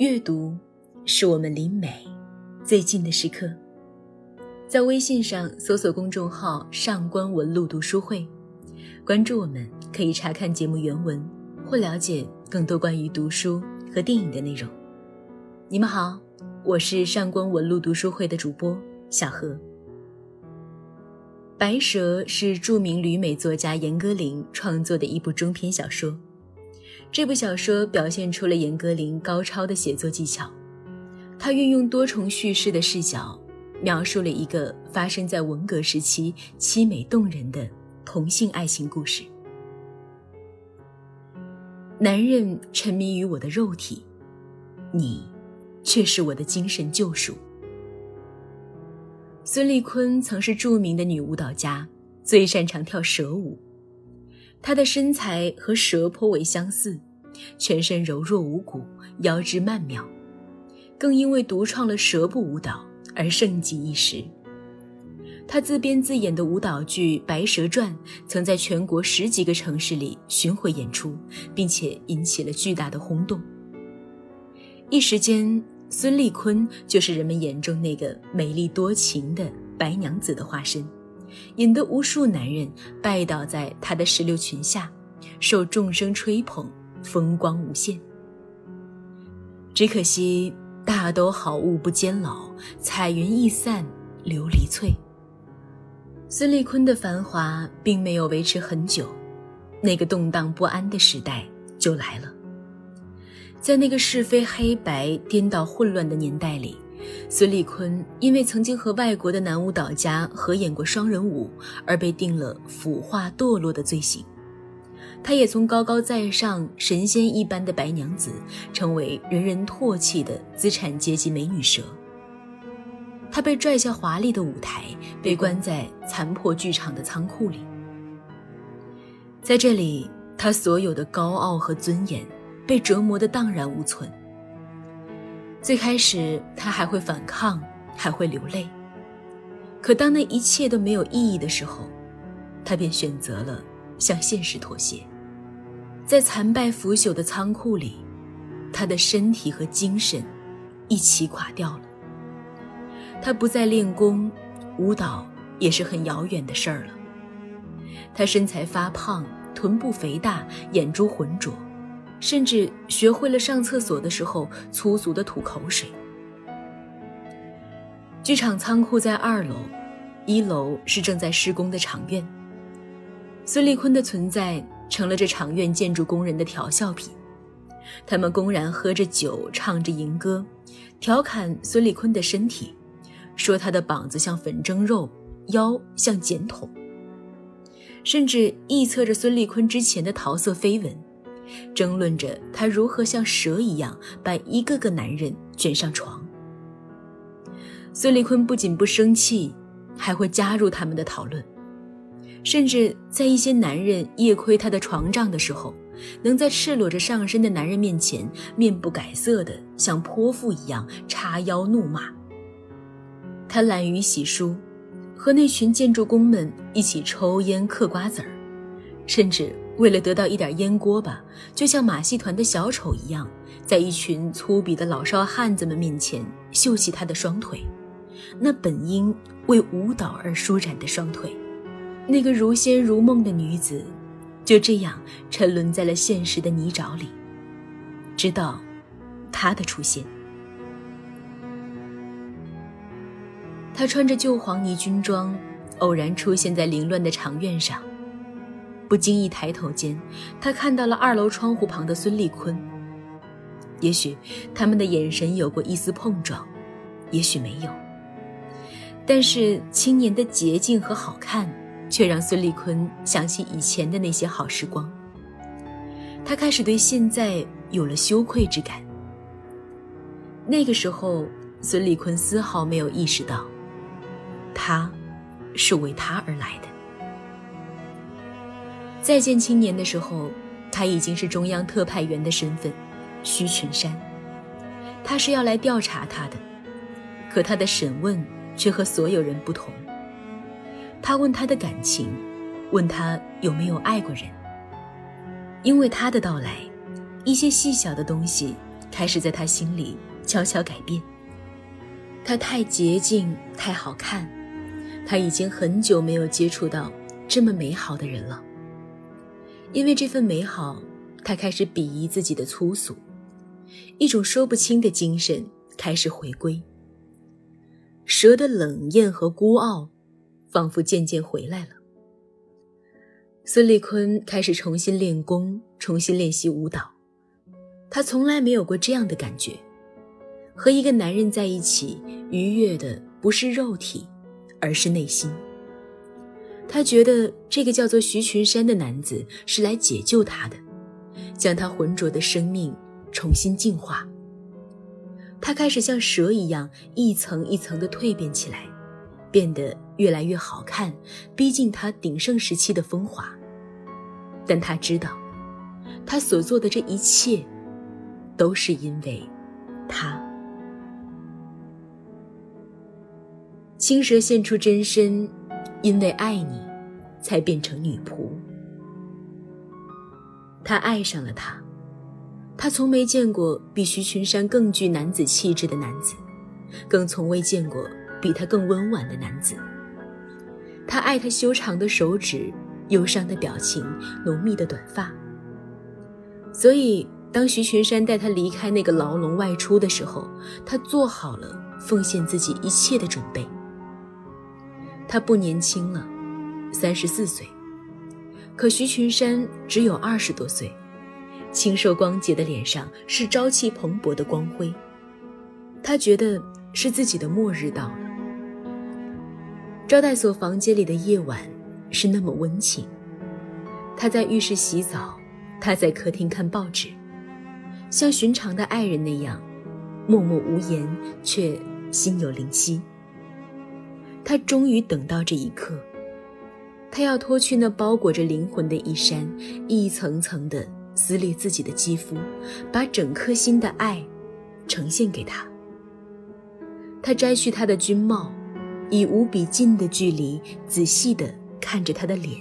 阅读是我们离美最近的时刻。在微信上搜索公众号“上官文露读书会”，关注我们，可以查看节目原文或了解更多关于读书和电影的内容。你们好，我是上官文露读书会的主播小何。《白蛇》是著名旅美作家严歌苓创作的一部中篇小说。这部小说表现出了严歌苓高超的写作技巧，他运用多重叙事的视角，描述了一个发生在文革时期凄美动人的同性爱情故事。男人沉迷于我的肉体，你，却是我的精神救赎。孙丽坤曾是著名的女舞蹈家，最擅长跳蛇舞。她的身材和蛇颇为相似，全身柔弱无骨，腰肢曼妙，更因为独创了蛇步舞蹈而盛极一时。她自编自演的舞蹈剧《白蛇传》曾在全国十几个城市里巡回演出，并且引起了巨大的轰动。一时间，孙丽坤就是人们眼中那个美丽多情的白娘子的化身。引得无数男人拜倒在她的石榴裙下，受众生吹捧，风光无限。只可惜大都好物不坚牢，彩云易散琉璃脆。孙丽坤的繁华并没有维持很久，那个动荡不安的时代就来了。在那个是非黑白颠倒混乱的年代里。孙丽坤因为曾经和外国的男舞蹈家合演过双人舞，而被定了腐化堕落的罪行。她也从高高在上、神仙一般的白娘子，成为人人唾弃的资产阶级美女蛇。她被拽下华丽的舞台，被关在残破剧场的仓库里。在这里，她所有的高傲和尊严，被折磨得荡然无存。最开始，他还会反抗，还会流泪。可当那一切都没有意义的时候，他便选择了向现实妥协。在残败腐朽的仓库里，他的身体和精神一起垮掉了。他不再练功，舞蹈也是很遥远的事儿了。他身材发胖，臀部肥大，眼珠浑浊。甚至学会了上厕所的时候粗俗的吐口水。剧场仓库在二楼，一楼是正在施工的场院。孙立坤的存在成了这场院建筑工人的调笑品，他们公然喝着酒，唱着淫歌，调侃孙立坤的身体，说他的膀子像粉蒸肉，腰像碱桶，甚至臆测着孙立坤之前的桃色绯闻。争论着他如何像蛇一样把一个个男人卷上床。孙立坤不仅不生气，还会加入他们的讨论，甚至在一些男人夜窥他的床帐的时候，能在赤裸着上身的男人面前面不改色的像泼妇一样叉腰怒骂。他懒于洗漱，和那群建筑工们一起抽烟嗑瓜子儿，甚至。为了得到一点烟锅巴，就像马戏团的小丑一样，在一群粗鄙的老少汉子们面前秀起他的双腿，那本应为舞蹈而舒展的双腿。那个如仙如梦的女子，就这样沉沦在了现实的泥沼里，直到他的出现。他穿着旧黄泥军装，偶然出现在凌乱的长院上。不经意抬头间，他看到了二楼窗户旁的孙立坤。也许他们的眼神有过一丝碰撞，也许没有。但是青年的洁净和好看，却让孙立坤想起以前的那些好时光。他开始对现在有了羞愧之感。那个时候，孙立坤丝毫没有意识到，他，是为他而来的。再见青年的时候，他已经是中央特派员的身份，徐群山。他是要来调查他的，可他的审问却和所有人不同。他问他的感情，问他有没有爱过人。因为他的到来，一些细小的东西开始在他心里悄悄改变。他太洁净，太好看，他已经很久没有接触到这么美好的人了。因为这份美好，他开始鄙夷自己的粗俗，一种说不清的精神开始回归。蛇的冷艳和孤傲，仿佛渐渐回来了。孙立坤开始重新练功，重新练习舞蹈。他从来没有过这样的感觉：和一个男人在一起，愉悦的不是肉体，而是内心。他觉得这个叫做徐群山的男子是来解救他的，将他浑浊的生命重新净化。他开始像蛇一样一层一层的蜕变起来，变得越来越好看，逼近他鼎盛时期的风华。但他知道，他所做的这一切，都是因为他。青蛇现出真身。因为爱你，才变成女仆。他爱上了他，他从没见过比徐群山更具男子气质的男子，更从未见过比他更温婉的男子。他爱他修长的手指、忧伤的表情、浓密的短发。所以，当徐群山带他离开那个牢笼外出的时候，他做好了奉献自己一切的准备。他不年轻了，三十四岁，可徐群山只有二十多岁，清瘦光洁的脸上是朝气蓬勃的光辉。他觉得是自己的末日到了。招待所房间里的夜晚是那么温情，他在浴室洗澡，他在客厅看报纸，像寻常的爱人那样，默默无言，却心有灵犀。他终于等到这一刻，他要脱去那包裹着灵魂的衣衫，一层层的撕裂自己的肌肤，把整颗心的爱呈现给他。他摘去他的军帽，以无比近的距离仔细的看着他的脸。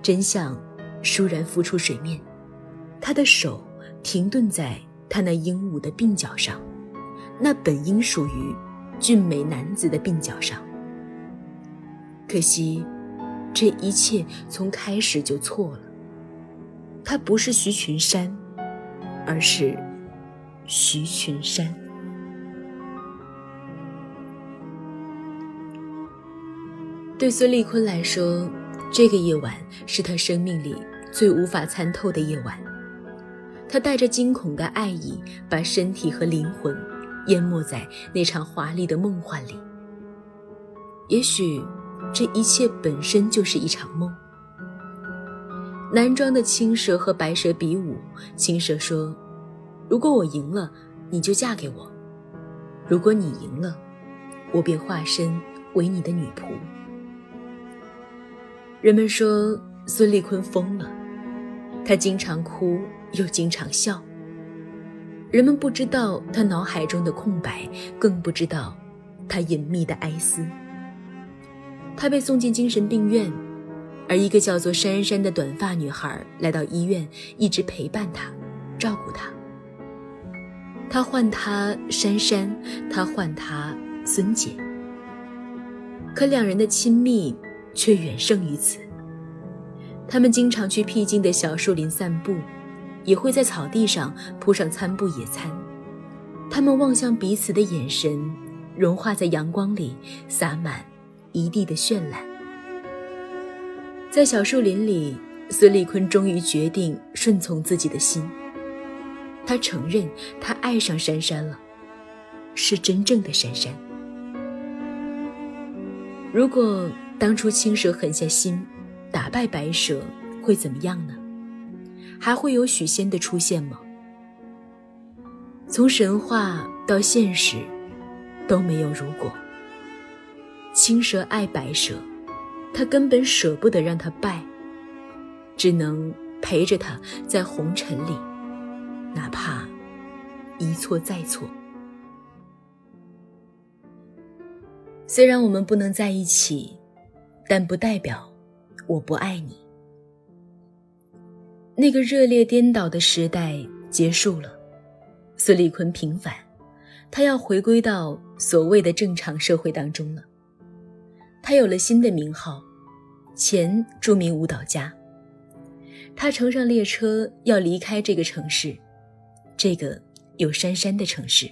真相倏然浮出水面，他的手停顿在他那英武的鬓角上，那本应属于。俊美男子的鬓角上，可惜，这一切从开始就错了。他不是徐群山，而是徐群山。对孙立坤来说，这个夜晚是他生命里最无法参透的夜晚。他带着惊恐的爱意，把身体和灵魂。淹没在那场华丽的梦幻里。也许，这一切本身就是一场梦。男装的青蛇和白蛇比武，青蛇说：“如果我赢了，你就嫁给我；如果你赢了，我便化身为你的女仆。”人们说孙立坤疯了，他经常哭，又经常笑。人们不知道他脑海中的空白，更不知道他隐秘的哀思。他被送进精神病院，而一个叫做珊珊的短发女孩来到医院，一直陪伴他，照顾他。他唤她珊珊，他唤她孙姐。可两人的亲密却远胜于此。他们经常去僻静的小树林散步。也会在草地上铺上餐布野餐，他们望向彼此的眼神，融化在阳光里，洒满一地的绚烂。在小树林里，孙立坤终于决定顺从自己的心。他承认，他爱上珊珊了，是真正的珊珊。如果当初青蛇狠下心，打败白蛇，会怎么样呢？还会有许仙的出现吗？从神话到现实，都没有如果。青蛇爱白蛇，他根本舍不得让他败，只能陪着他在红尘里，哪怕一错再错。虽然我们不能在一起，但不代表我不爱你。那个热烈颠倒的时代结束了，孙立坤平反，他要回归到所谓的正常社会当中了。他有了新的名号，前著名舞蹈家。他乘上列车要离开这个城市，这个有珊珊的城市。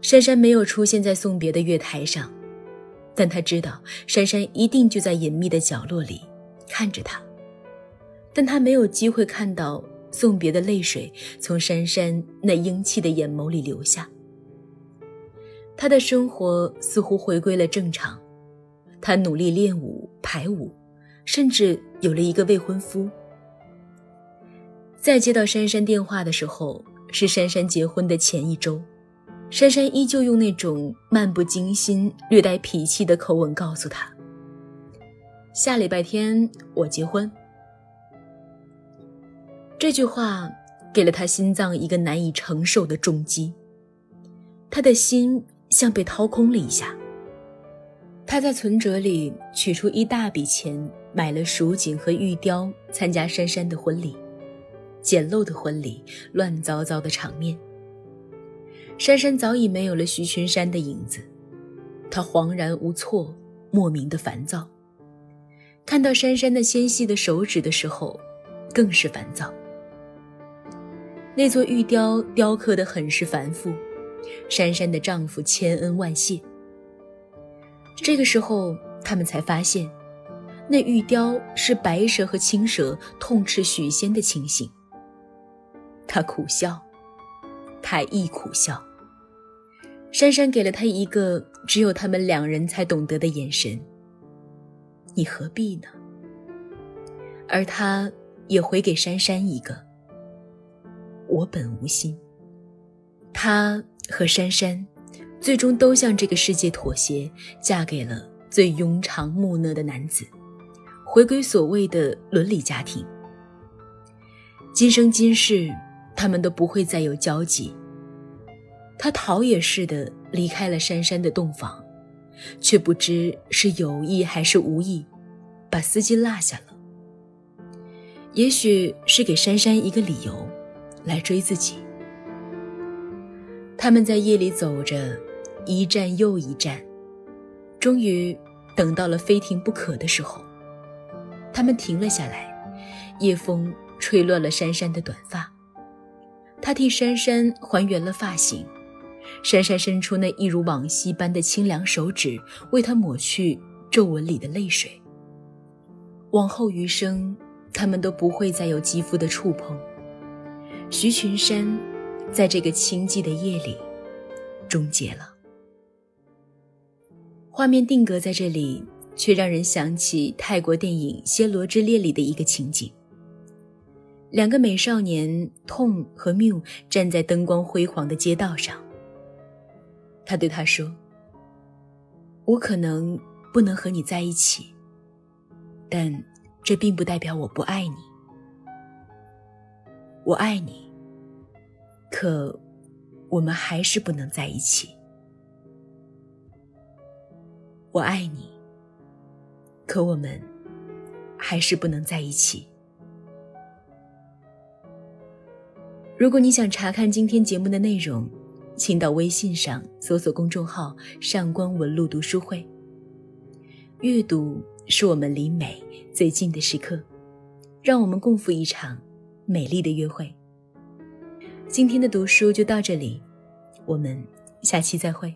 珊珊没有出现在送别的月台上，但他知道珊珊一定就在隐秘的角落里看着他，但他没有机会看到送别的泪水从珊珊那英气的眼眸里流下。他的生活似乎回归了正常，他努力练舞、排舞，甚至有了一个未婚夫。再接到珊珊电话的时候，是珊珊结婚的前一周。珊珊依旧用那种漫不经心、略带脾气的口吻告诉他：“下礼拜天我结婚。”这句话给了他心脏一个难以承受的重击，他的心像被掏空了一下。他在存折里取出一大笔钱，买了蜀锦和玉雕，参加珊珊的婚礼。简陋的婚礼，乱糟糟的场面。珊珊早已没有了徐群山的影子，他恍然无措，莫名的烦躁。看到珊珊那纤细的手指的时候，更是烦躁。那座玉雕雕刻的很是繁复，珊珊的丈夫千恩万谢。这个时候，他们才发现，那玉雕是白蛇和青蛇痛斥许仙的情形。他苦笑，他亦苦笑。珊珊给了他一个只有他们两人才懂得的眼神。你何必呢？而他也回给珊珊一个。我本无心。他和珊珊，最终都向这个世界妥协，嫁给了最庸常木讷的男子，回归所谓的伦理家庭。今生今世，他们都不会再有交集。他逃也似的离开了珊珊的洞房，却不知是有意还是无意，把司机落下了。也许是给珊珊一个理由，来追自己。他们在夜里走着，一站又一站，终于等到了非停不可的时候。他们停了下来，夜风吹乱了珊珊的短发，他替珊珊还原了发型。珊珊伸出那一如往昔般的清凉手指，为他抹去皱纹里的泪水。往后余生，他们都不会再有肌肤的触碰。徐群山，在这个清寂的夜里，终结了。画面定格在这里，却让人想起泰国电影《暹罗之恋》里的一个情景：两个美少年痛和缪站在灯光辉煌的街道上。他对他说：“我可能不能和你在一起，但这并不代表我不爱你。我爱你，可我们还是不能在一起。我爱你，可我们还是不能在一起。如果你想查看今天节目的内容。”请到微信上搜索公众号“上官文露读书会”。阅读是我们离美最近的时刻，让我们共赴一场美丽的约会。今天的读书就到这里，我们下期再会。